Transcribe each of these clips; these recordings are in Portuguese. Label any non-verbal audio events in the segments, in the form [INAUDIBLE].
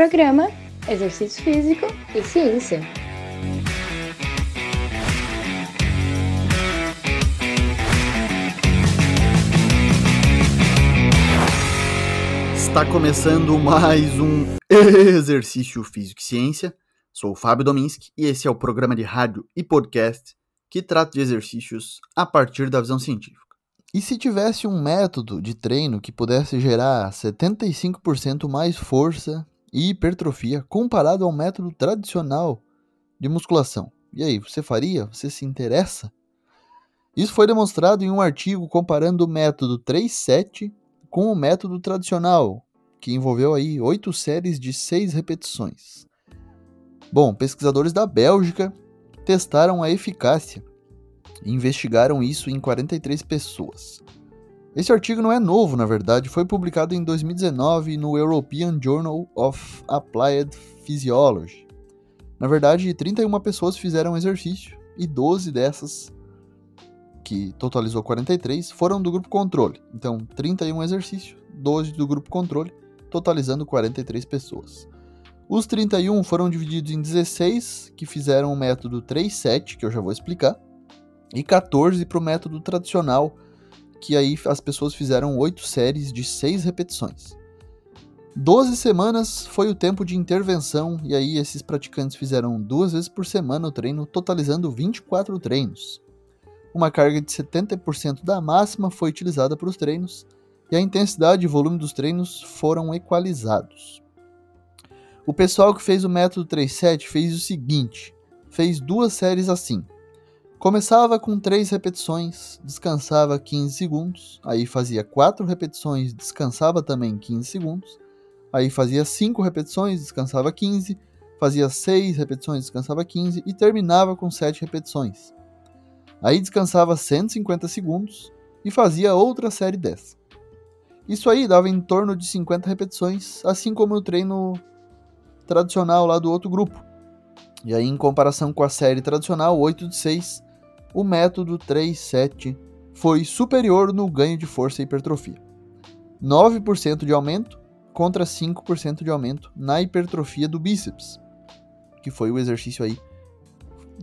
Programa Exercício Físico e Ciência. Está começando mais um [LAUGHS] Exercício Físico e Ciência. Sou o Fábio Dominski e esse é o programa de rádio e podcast que trata de exercícios a partir da visão científica. E se tivesse um método de treino que pudesse gerar 75% mais força e hipertrofia comparado ao método tradicional de musculação? E aí, você faria? Você se interessa? Isso foi demonstrado em um artigo comparando o método 3-7 com o método tradicional, que envolveu aí oito séries de seis repetições. Bom, pesquisadores da Bélgica testaram a eficácia e investigaram isso em 43 pessoas. Esse artigo não é novo, na verdade, foi publicado em 2019 no European Journal of Applied Physiology. Na verdade, 31 pessoas fizeram exercício e 12 dessas, que totalizou 43, foram do grupo controle. Então, 31 exercícios, 12 do grupo controle, totalizando 43 pessoas. Os 31 foram divididos em 16 que fizeram o método 3-7, que eu já vou explicar, e 14 para o método tradicional, que aí as pessoas fizeram 8 séries de 6 repetições. 12 semanas foi o tempo de intervenção, e aí esses praticantes fizeram duas vezes por semana o treino, totalizando 24 treinos. Uma carga de 70% da máxima foi utilizada para os treinos, e a intensidade e volume dos treinos foram equalizados. O pessoal que fez o método 37 fez o seguinte: fez duas séries assim. Começava com 3 repetições, descansava 15 segundos, aí fazia 4 repetições, descansava também 15 segundos, aí fazia 5 repetições, descansava 15, fazia 6 repetições, descansava 15 e terminava com 7 repetições. Aí descansava 150 segundos e fazia outra série dessa. Isso aí dava em torno de 50 repetições, assim como o treino tradicional lá do outro grupo. E aí, em comparação com a série tradicional 8 de 6, o método 3-7 foi superior no ganho de força e hipertrofia. 9% de aumento contra 5% de aumento na hipertrofia do bíceps, que foi o exercício aí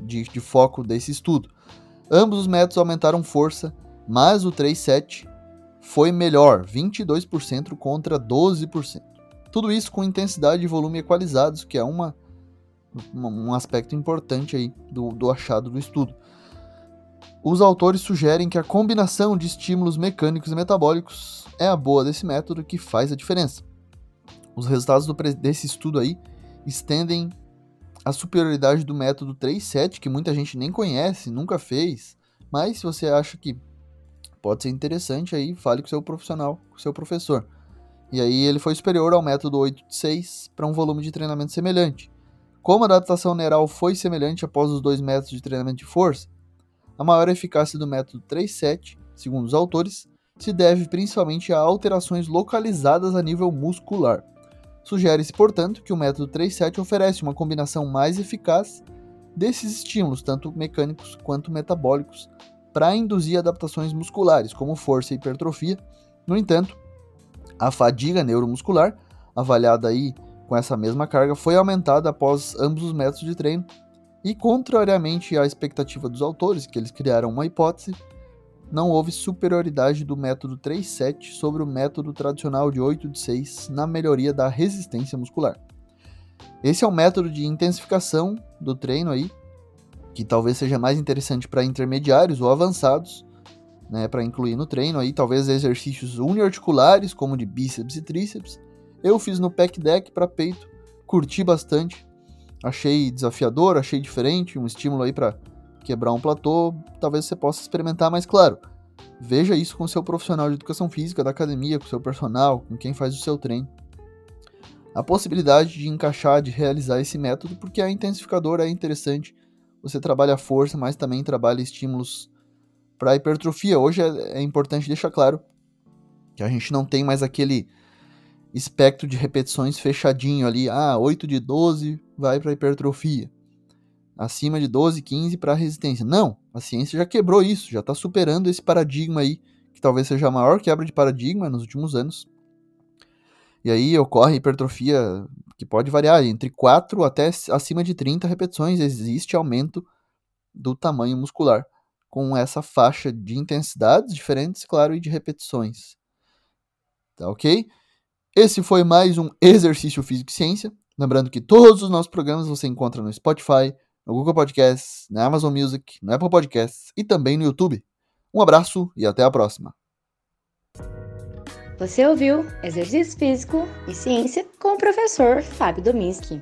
de, de foco desse estudo. Ambos os métodos aumentaram força, mas o 3-7 foi melhor, 22% contra 12%. Tudo isso com intensidade e volume equalizados, que é uma, um aspecto importante aí do, do achado do estudo. Os autores sugerem que a combinação de estímulos mecânicos e metabólicos é a boa desse método que faz a diferença. Os resultados do, desse estudo aí estendem a superioridade do método 3-7, que muita gente nem conhece, nunca fez, mas se você acha que pode ser interessante aí, fale com seu profissional, com seu professor. E aí ele foi superior ao método 8-6 para um volume de treinamento semelhante. Como a adaptação neural foi semelhante após os dois métodos de treinamento de força, a maior eficácia do método 3-7, segundo os autores, se deve principalmente a alterações localizadas a nível muscular. Sugere-se, portanto, que o método 3-7 oferece uma combinação mais eficaz desses estímulos, tanto mecânicos quanto metabólicos, para induzir adaptações musculares, como força e hipertrofia. No entanto, a fadiga neuromuscular, avaliada aí com essa mesma carga, foi aumentada após ambos os métodos de treino, e contrariamente à expectativa dos autores, que eles criaram uma hipótese, não houve superioridade do método 3-7 sobre o método tradicional de 8 de 6 na melhoria da resistência muscular. Esse é um método de intensificação do treino aí, que talvez seja mais interessante para intermediários ou avançados, né, para incluir no treino aí, talvez exercícios uniarticulares, como de bíceps e tríceps. Eu fiz no pack deck para peito, curti bastante, achei desafiador, achei diferente, um estímulo aí para quebrar um platô, talvez você possa experimentar, mas claro, veja isso com seu profissional de educação física da academia, com seu personal, com quem faz o seu treino. A possibilidade de encaixar, de realizar esse método, porque a intensificador é interessante. Você trabalha a força, mas também trabalha estímulos para hipertrofia. Hoje é, é importante deixar claro que a gente não tem mais aquele espectro de repetições fechadinho ali. Ah, 8 de 12 vai para hipertrofia. Acima de 12, 15 para resistência. Não, a ciência já quebrou isso, já está superando esse paradigma aí, que talvez seja a maior quebra de paradigma nos últimos anos. E aí ocorre hipertrofia que pode variar entre 4 até acima de 30 repetições, existe aumento do tamanho muscular, com essa faixa de intensidades diferentes, claro, e de repetições. Tá ok? Esse foi mais um Exercício Físico e Ciência. Lembrando que todos os nossos programas você encontra no Spotify, no Google Podcasts, na Amazon Music, no Apple Podcasts e também no YouTube. Um abraço e até a próxima. Você ouviu Exercício Físico e Ciência com o professor Fábio Dominski.